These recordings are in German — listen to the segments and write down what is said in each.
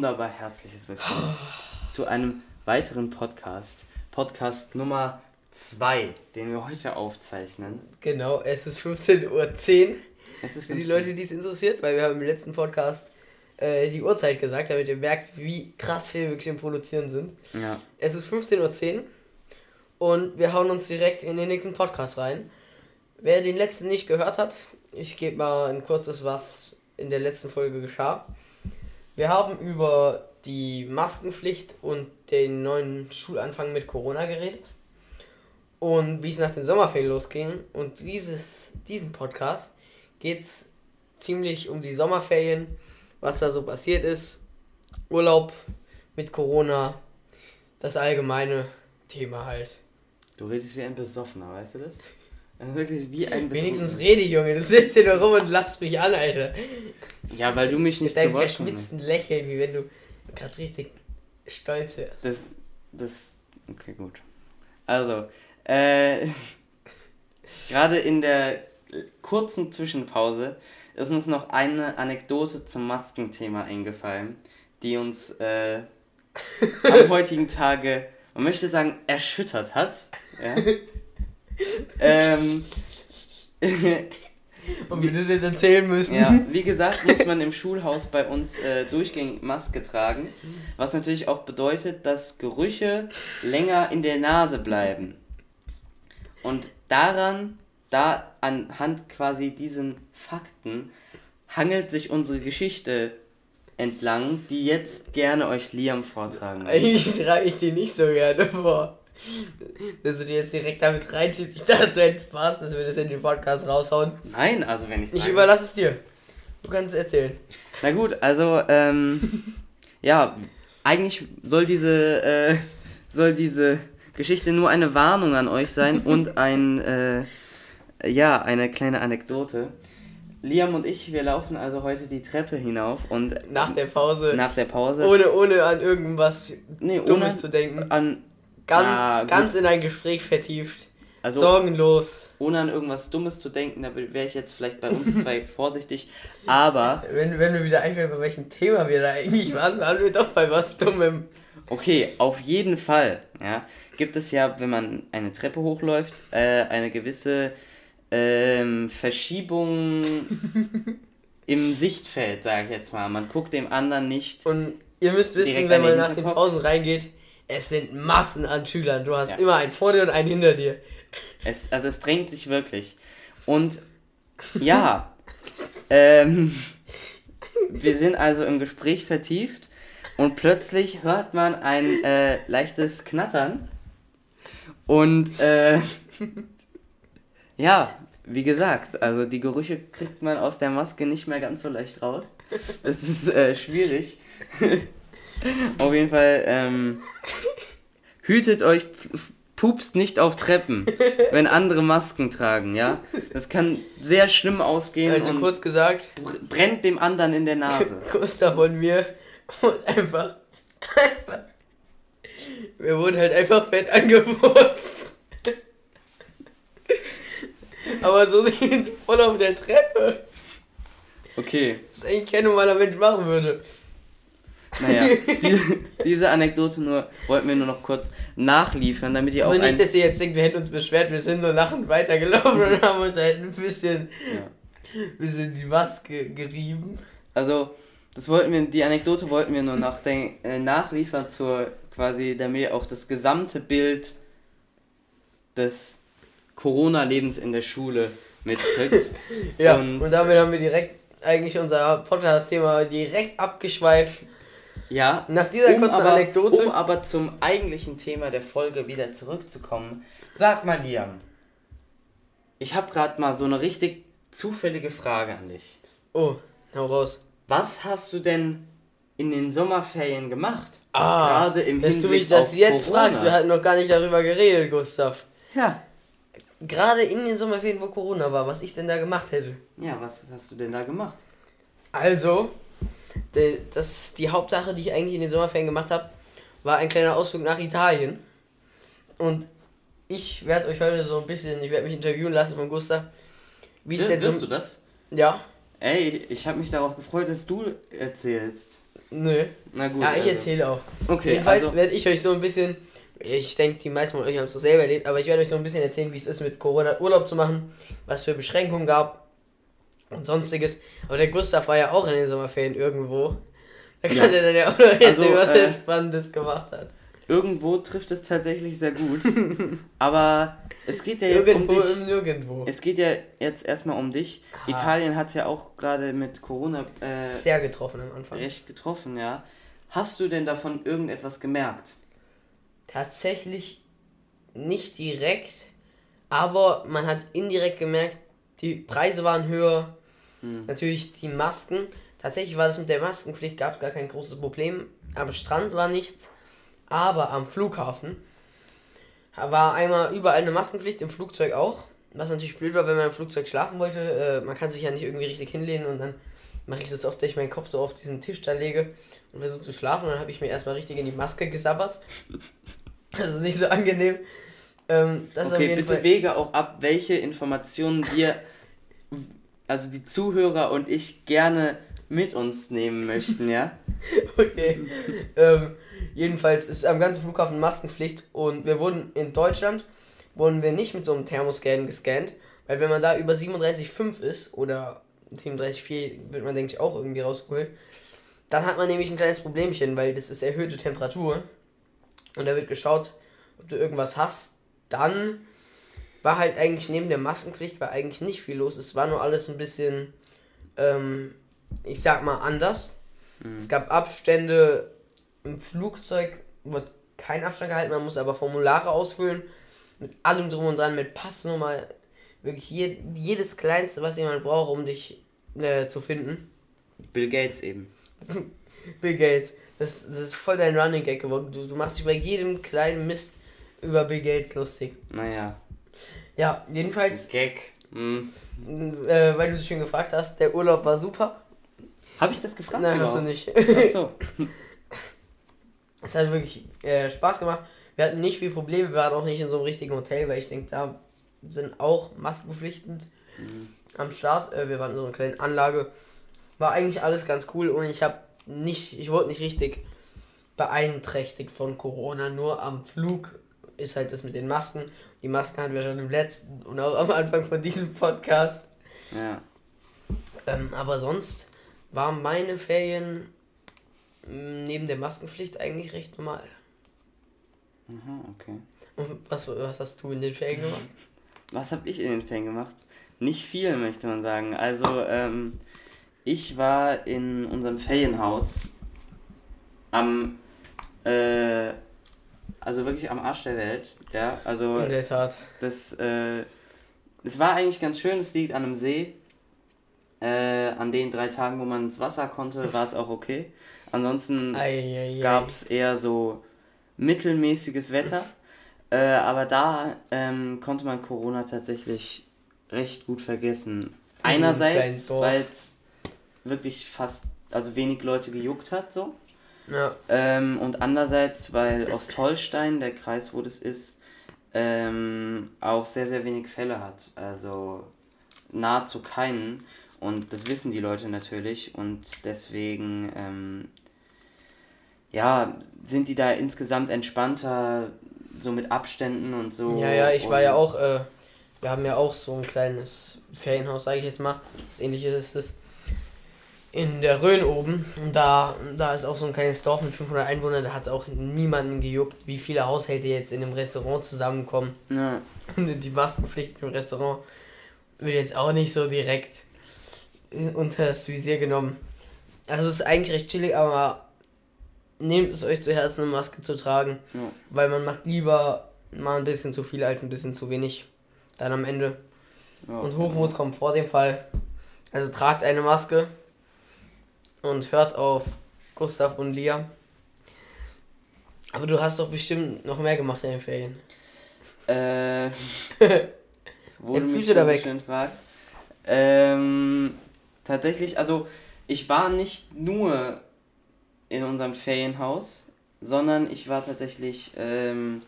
wunderbar herzliches Willkommen zu einem weiteren Podcast. Podcast Nummer 2, den wir heute aufzeichnen. Genau, es ist 15.10 Uhr. Es ist für die Leute, die es interessiert, weil wir haben im letzten Podcast äh, die Uhrzeit gesagt, damit ihr merkt, wie krass viel wir wirklich im Produzieren sind. Ja. Es ist 15.10 Uhr und wir hauen uns direkt in den nächsten Podcast rein. Wer den letzten nicht gehört hat, ich gebe mal ein kurzes, was in der letzten Folge geschah. Wir haben über die Maskenpflicht und den neuen Schulanfang mit Corona geredet und wie es nach den Sommerferien losging. Und dieses, diesen Podcast geht es ziemlich um die Sommerferien, was da so passiert ist, Urlaub mit Corona, das allgemeine Thema halt. Du redest wie ein Besoffener, weißt du das? Also wirklich wie ein. Wenigstens rede Junge. Du sitzt hier nur rum und lachst mich an, Alter. Ja, weil du mich nicht Mit deinem verschmitzten Lächeln, wie wenn du gerade richtig stolz wärst. Das, das, okay, gut. Also, äh, gerade in der kurzen Zwischenpause ist uns noch eine Anekdote zum Maskenthema eingefallen, die uns äh, am heutigen Tage, man möchte sagen, erschüttert hat. Ja? ähm, Und wir das jetzt erzählen müssen. Ja, wie gesagt, muss man im Schulhaus bei uns äh, durchgängig Maske tragen. Was natürlich auch bedeutet, dass Gerüche länger in der Nase bleiben. Und daran, da anhand quasi diesen Fakten, hangelt sich unsere Geschichte entlang, die jetzt gerne euch Liam vortragen will. Eigentlich trage ich die nicht so gerne vor dass du dir jetzt direkt damit reinschiebst. Ich dachte, du hättest Spaß, dass wir das in den Podcast raushauen. Nein, also wenn ich Ich überlasse es dir. Du kannst es erzählen. Na gut, also, ähm, ja, eigentlich soll diese, äh, soll diese Geschichte nur eine Warnung an euch sein und ein, äh, ja, eine kleine Anekdote. Liam und ich, wir laufen also heute die Treppe hinauf und nach der Pause. Nach der Pause. Ohne, ohne an irgendwas nee, Dummes zu denken. An Ganz, ah, ganz in ein Gespräch vertieft. Also, Sorgenlos. Ohne an irgendwas Dummes zu denken, da wäre ich jetzt vielleicht bei uns zwei vorsichtig. Aber. Wenn, wenn wir wieder einfach bei welchem Thema wir da eigentlich waren, waren wir doch bei was Dummem. Okay, auf jeden Fall. Ja, gibt es ja, wenn man eine Treppe hochläuft, äh, eine gewisse ähm, Verschiebung im Sichtfeld, sage ich jetzt mal. Man guckt dem anderen nicht. Und ihr müsst wissen, wenn man nach den Pausen reingeht, es sind Massen an Schülern. Du hast ja. immer einen vor dir und einen hinter dir. Es, also es drängt sich wirklich. Und ja, ähm, wir sind also im Gespräch vertieft und plötzlich hört man ein äh, leichtes Knattern. Und äh, ja, wie gesagt, also die Gerüche kriegt man aus der Maske nicht mehr ganz so leicht raus. Das ist äh, schwierig. Auf jeden Fall, ähm, hütet euch, pupst nicht auf Treppen, wenn andere Masken tragen, ja? Das kann sehr schlimm ausgehen. Also kurz gesagt, brennt dem anderen in der Nase. Gustav und mir und einfach, einfach, wir wurden halt einfach fett angewurzt. Aber so sind voll auf der Treppe. Okay. Was eigentlich kein normaler Mensch machen würde. Naja, diese, diese Anekdote nur wollten wir nur noch kurz nachliefern, damit ihr auch. Aber nicht, dass ihr jetzt denkt, wir hätten uns beschwert, wir sind nur lachend weitergelaufen und haben uns halt ein bisschen, ja. bisschen die Maske gerieben. Also, das wollten wir, die Anekdote wollten wir nur äh, nachliefern zur quasi, damit ihr auch das gesamte Bild des Corona-Lebens in der Schule mitkriegt. ja, und, und damit haben wir direkt eigentlich unser Podcast-Thema direkt abgeschweift ja. Nach dieser um kurzen aber, Anekdote. Um aber zum eigentlichen Thema der Folge wieder zurückzukommen. Sag mal, Liam. Ich habe gerade mal so eine richtig zufällige Frage an dich. Oh, hau raus. Was hast du denn in den Sommerferien gemacht? Ah, gerade im dass Hinblick du mich das jetzt Corona. fragst. Wir hatten noch gar nicht darüber geredet, Gustav. Ja. Gerade in den Sommerferien, wo Corona war, was ich denn da gemacht hätte. Ja, was hast du denn da gemacht? Also, das die Hauptsache, die ich eigentlich in den Sommerferien gemacht habe, war ein kleiner Ausflug nach Italien. Und ich werde euch heute so ein bisschen, ich werde mich interviewen lassen von Gustav. Wie ist denn Wirst so, du das? Ja. Ey, ich habe mich darauf gefreut, dass du erzählst. Nö. Na gut. Ja, ich also. erzähle auch. Okay. Jedenfalls also. werde ich euch so ein bisschen, ich denke, die meisten von euch haben es so selber erlebt, aber ich werde euch so ein bisschen erzählen, wie es ist, mit Corona Urlaub zu machen, was für Beschränkungen gab und sonstiges. Aber der Gustav war ja auch in den Sommerferien irgendwo. Da kann ja. er dann ja auch noch erzählen, also, was er äh, Spannendes gemacht hat. Irgendwo trifft es tatsächlich sehr gut. aber es geht ja jetzt Irgendwo um dich. Im Nirgendwo. Es geht ja jetzt erstmal um dich. Aha. Italien hat es ja auch gerade mit Corona äh, sehr getroffen am Anfang. Recht getroffen, ja. Hast du denn davon irgendetwas gemerkt? Tatsächlich nicht direkt, aber man hat indirekt gemerkt, die Preise waren höher. Hm. Natürlich die Masken. Tatsächlich war das mit der Maskenpflicht, gab es gar kein großes Problem. Am Strand war nichts, aber am Flughafen war einmal überall eine Maskenpflicht, im Flugzeug auch. Was natürlich blöd war, wenn man im Flugzeug schlafen wollte. Äh, man kann sich ja nicht irgendwie richtig hinlehnen und dann mache ich das oft, dass ich meinen Kopf so auf diesen Tisch da lege und versuche zu schlafen. Und dann habe ich mir erstmal richtig in die Maske gesabbert. Das ist nicht so angenehm. Ähm, okay, bitte Fall wege auch ab, welche Informationen wir, also die Zuhörer und ich, gerne mit uns nehmen möchten, ja? okay. ähm, jedenfalls ist am ganzen Flughafen Maskenpflicht und wir wurden in Deutschland, wurden wir nicht mit so einem Thermoscan gescannt, weil wenn man da über 37,5 ist oder 37,4 wird man denke ich auch irgendwie rausgeholt, dann hat man nämlich ein kleines Problemchen, weil das ist erhöhte Temperatur und da wird geschaut, ob du irgendwas hast. Dann war halt eigentlich neben der Maskenpflicht war eigentlich nicht viel los. Es war nur alles ein bisschen ähm, ich sag mal, anders. Mhm. Es gab Abstände im Flugzeug, wird kein Abstand gehalten, man muss aber Formulare ausfüllen. Mit allem drum und dran, mit Passnummer. Wirklich je, jedes Kleinste, was jemand braucht, um dich äh, zu finden. Bill Gates eben. Bill Gates. Das, das ist voll dein Running Gag geworden. Du, du machst dich bei jedem kleinen Mist über Bill Gates lustig. Naja. Ja, jedenfalls. Gag. Mhm. Äh, weil du so schön gefragt hast, der Urlaub war super. Habe ich das gefragt? Nein, überhaupt? hast du nicht. Ach so. es hat wirklich äh, Spaß gemacht. Wir hatten nicht viel Probleme, wir waren auch nicht in so einem richtigen Hotel, weil ich denke, da sind auch maskenpflichtend mhm. am Start. Äh, wir waren in so einer kleinen Anlage. War eigentlich alles ganz cool und ich habe nicht, ich wurde nicht richtig beeinträchtigt von Corona, nur am Flug ist halt das mit den Masken. Die Masken hatten wir schon im letzten und auch am Anfang von diesem Podcast. Ja. Ähm, aber sonst waren meine Ferien mm, neben der Maskenpflicht eigentlich recht normal. Aha, okay. Und was, was hast du in den Ferien gemacht? Was habe ich in den Ferien gemacht? Nicht viel, möchte man sagen. Also, ähm, ich war in unserem Ferienhaus am, äh, also wirklich am Arsch der Welt. Ja, also. In der Tat. Das, äh, das war eigentlich ganz schön. Es liegt an einem See. Äh, an den drei Tagen, wo man ins Wasser konnte, war es auch okay. Ansonsten gab es eher so mittelmäßiges Wetter. Äh, aber da ähm, konnte man Corona tatsächlich recht gut vergessen. Einerseits, weil es wirklich fast, also wenig Leute gejuckt hat, so. Ja. Ähm, und andererseits, weil Ostholstein, der Kreis, wo das ist, ähm, auch sehr, sehr wenig Fälle hat. Also nahezu keinen. Und das wissen die Leute natürlich und deswegen, ähm, ja, sind die da insgesamt entspannter, so mit Abständen und so. Ja, ja, ich war ja auch, äh, wir haben ja auch so ein kleines Ferienhaus, sage ich jetzt mal. Das ähnliche ist es in der Rhön oben. Und da, da ist auch so ein kleines Dorf mit 500 Einwohnern. Da hat es auch niemanden gejuckt, wie viele Haushalte jetzt in einem Restaurant zusammenkommen. Ja. Und die Maskenpflicht im Restaurant wird jetzt auch nicht so direkt unter das Visier genommen. Also es ist eigentlich recht chillig, aber nehmt es euch zu Herzen, eine Maske zu tragen. Ja. Weil man macht lieber mal ein bisschen zu viel als ein bisschen zu wenig. Dann am Ende. Ja. Und Hochmut kommt vor dem Fall. Also tragt eine Maske und hört auf Gustav und Lia. Aber du hast doch bestimmt noch mehr gemacht in den Ferien. Äh. wurde Füße da weg. Ähm, Tatsächlich, also ich war nicht nur in unserem Ferienhaus, sondern ich war tatsächlich, ähm,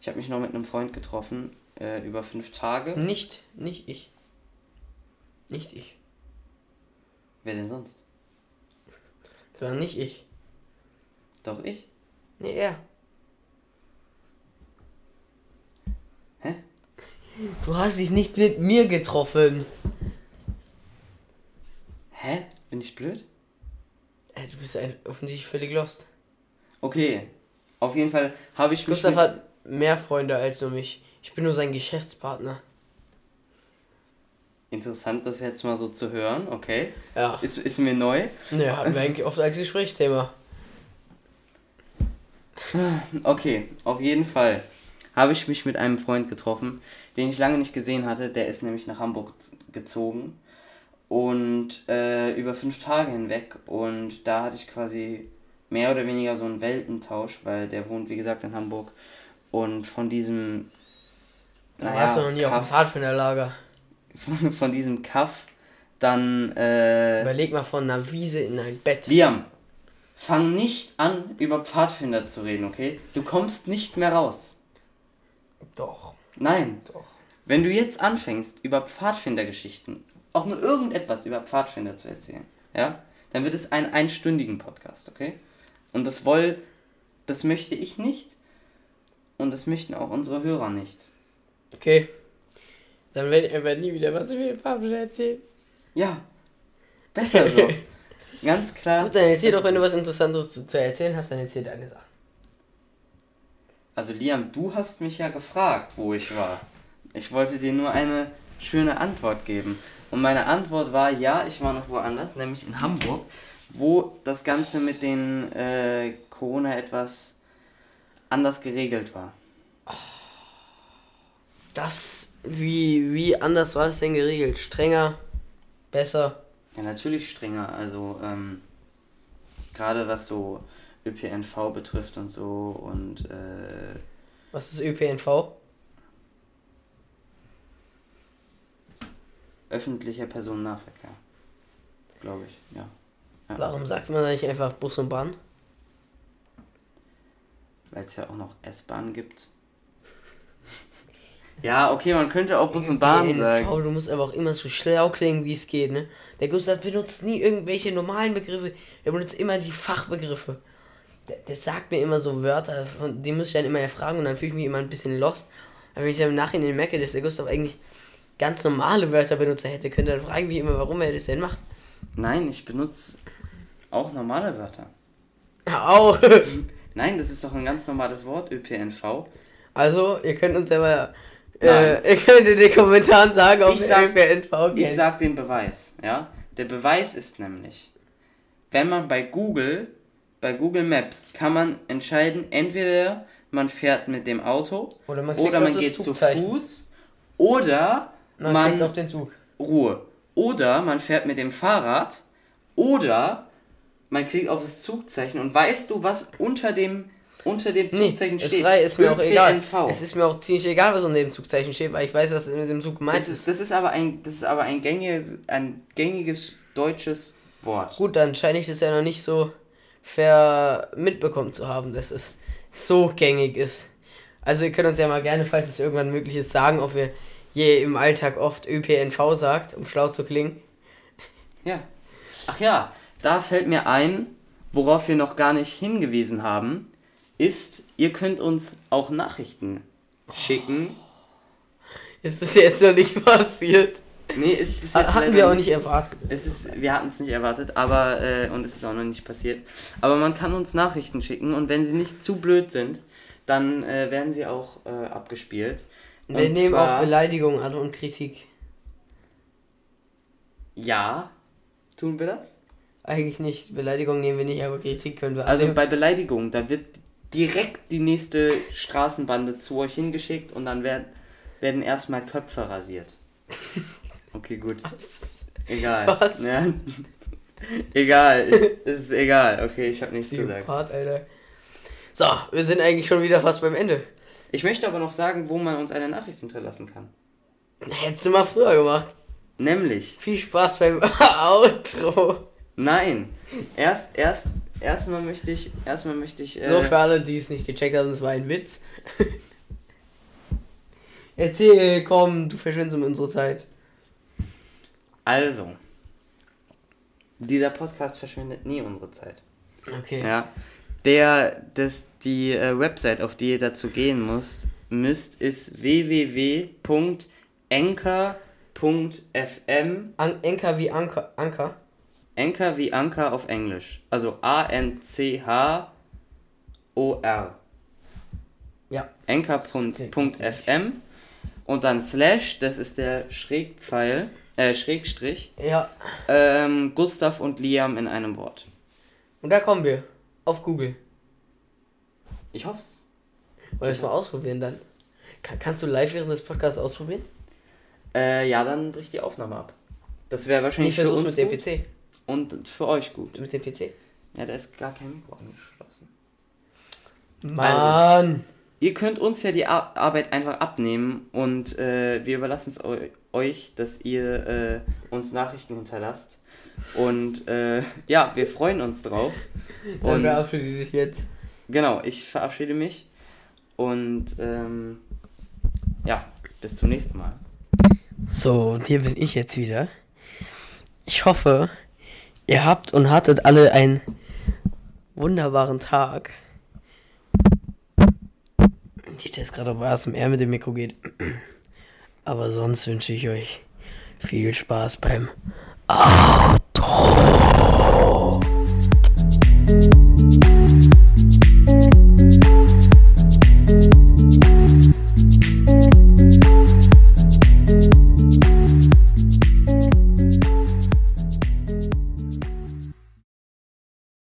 ich habe mich noch mit einem Freund getroffen äh, über fünf Tage. Nicht, nicht ich. Nicht ich. Wer denn sonst? War nicht ich. Doch ich? Nee, er. Hä? Du hast dich nicht mit mir getroffen. Hä? Bin ich blöd? Ey, du bist ein, offensichtlich völlig lost. Okay. Auf jeden Fall habe ich mich. Gustav hat mehr Freunde als nur mich. Ich bin nur sein Geschäftspartner. Interessant, das jetzt mal so zu hören, okay. Ja. Ist, ist mir neu. Ne, hatten wir eigentlich oft als Gesprächsthema. Okay, auf jeden Fall habe ich mich mit einem Freund getroffen, den ich lange nicht gesehen hatte. Der ist nämlich nach Hamburg gezogen und äh, über fünf Tage hinweg. Und da hatte ich quasi mehr oder weniger so einen Weltentausch, weil der wohnt, wie gesagt, in Hamburg. Und von diesem. Da naja, warst du noch nie Kaff, auf dem Pfadfinderlager. Von, von diesem Kaff dann. Äh, Überleg mal von einer Wiese in ein Bett. Liam, fang nicht an, über Pfadfinder zu reden, okay? Du kommst nicht mehr raus. Doch. Nein. Doch. Wenn du jetzt anfängst, über Pfadfindergeschichten auch nur irgendetwas über Pfadfinder zu erzählen, ja, dann wird es ein einstündigen Podcast, okay? Und das woll, das möchte ich nicht und das möchten auch unsere Hörer nicht. Okay. Dann werden wir nie wieder was zu viele Pfadfinder erzählen. Ja. Besser so. Ganz klar. Gut, dann erzähl doch, wenn du was Interessantes zu, zu erzählen hast, dann erzähl deine Sachen. Also Liam, du hast mich ja gefragt, wo ich war. Ich wollte dir nur eine schöne Antwort geben. Und meine Antwort war, ja, ich war noch woanders, nämlich in Hamburg, wo das Ganze mit den äh, Corona etwas anders geregelt war. Das, wie, wie anders war das denn geregelt? Strenger? Besser? Ja, natürlich strenger. Also, ähm, gerade was so ÖPNV betrifft und so und, äh, Was ist ÖPNV? öffentlicher Personennahverkehr. Glaube ich, ja. ja. Warum sagt man da nicht einfach Bus und Bahn? Weil es ja auch noch S-Bahn gibt. Ja, okay, man könnte auch Bus und Bahn NV, sagen. Du musst aber auch immer so schlau klingen, wie es geht, ne? Der Gustav benutzt nie irgendwelche normalen Begriffe, der benutzt immer die Fachbegriffe. Der, der sagt mir immer so Wörter, die muss ich dann immer erfragen und dann fühle ich mich immer ein bisschen lost. Aber wenn ich dann im Nachhinein merke, dass der Gustav eigentlich ganz normale Wörter benutzt hätte, könnte er fragen wie immer, warum er das denn macht. Nein, ich benutze auch normale Wörter. Auch? Nein, das ist doch ein ganz normales Wort, ÖPNV. Also, ihr könnt uns ja mal, äh, ihr könnt in den Kommentaren sagen, ob ich sag, ÖPNV geht. Ich sag den Beweis, ja. Der Beweis ist nämlich, wenn man bei Google, bei Google Maps, kann man entscheiden, entweder man fährt mit dem Auto oder man, oder man geht zu Fuß oder man, man auf den Zug. Ruhe. Oder man fährt mit dem Fahrrad. Oder man klickt auf das Zugzeichen. Und weißt du, was unter dem, unter dem Zugzeichen nee, steht? Es ist mir auch egal. Es ist mir auch ziemlich egal, was unter dem Zugzeichen steht, weil ich weiß, was mit dem Zug gemeint das ist. Das ist aber ein, das ist aber ein gängiges, ein gängiges deutsches Wort. Gut, dann scheine ich das ja noch nicht so fair mitbekommen zu haben, dass es so gängig ist. Also ihr könnt uns ja mal gerne, falls es irgendwann möglich ist, sagen, ob wir je im Alltag oft ÖPNV sagt, um schlau zu klingen. Ja. Ach ja, da fällt mir ein, worauf wir noch gar nicht hingewiesen haben, ist, ihr könnt uns auch Nachrichten schicken. Ist bis jetzt noch nicht passiert. Nee, ist bis jetzt Hatten wir auch nicht erwartet. Es ist, wir hatten es nicht erwartet, aber äh, und es ist auch noch nicht passiert. Aber man kann uns Nachrichten schicken und wenn sie nicht zu blöd sind, dann äh, werden sie auch äh, abgespielt. Wir und nehmen auch Beleidigungen an und Kritik. Ja, tun wir das? Eigentlich nicht. Beleidigung nehmen wir nicht, aber Kritik können wir. Also bei Beleidigung, da wird direkt die nächste Straßenbande zu euch hingeschickt und dann werden, werden erstmal Köpfe rasiert. Okay, gut. Was? Egal. Was? Ja. egal. Es ist egal. Okay, ich habe nichts gesagt. Part, Alter. So, wir sind eigentlich schon wieder fast beim Ende. Ich möchte aber noch sagen, wo man uns eine Nachricht hinterlassen kann. Hättest du mal früher gemacht. Nämlich. Viel Spaß beim Outro. Nein. Erst, erst, erstmal möchte ich, erstmal möchte ich. Äh, so für alle, die es nicht gecheckt haben, es war ein Witz. Erzähl, komm, du verschwindest um unsere Zeit. Also. Dieser Podcast verschwendet nie unsere Zeit. Okay. Ja. Der, das, die äh, Website, auf die ihr dazu gehen müsst, müsst ist www.enker.fm. An Enker wie Anker. Anker? Anchor wie Anker auf Englisch. Also A-N-C-H-O-R. Ja. Anchor.fm und dann Slash, das ist der Schrägpfeil, äh, Schrägstrich. Ja. Ähm, Gustav und Liam in einem Wort. Und da kommen wir. Auf Google. Ich hoff's. Wollen wir es mal ausprobieren dann? Kann, kannst du live während des Podcasts ausprobieren? Äh, ja, dann bricht die Aufnahme ab. Das wäre wahrscheinlich für uns mit dem PC. Und für euch gut. Mit dem PC? Ja, da ist gar kein Mikro angeschlossen. Mann! Also, ihr könnt uns ja die Arbeit einfach abnehmen und äh, wir überlassen es euch, dass ihr äh, uns Nachrichten hinterlasst. Und äh, ja, wir freuen uns drauf. Dann und verabschiede dich jetzt. Genau, ich verabschiede mich. Und ähm, ja, bis zum nächsten Mal. So, und hier bin ich jetzt wieder. Ich hoffe, ihr habt und hattet alle einen wunderbaren Tag. Ich teste gerade, ob ASMR mit dem Mikro geht. Aber sonst wünsche ich euch viel Spaß beim Outro.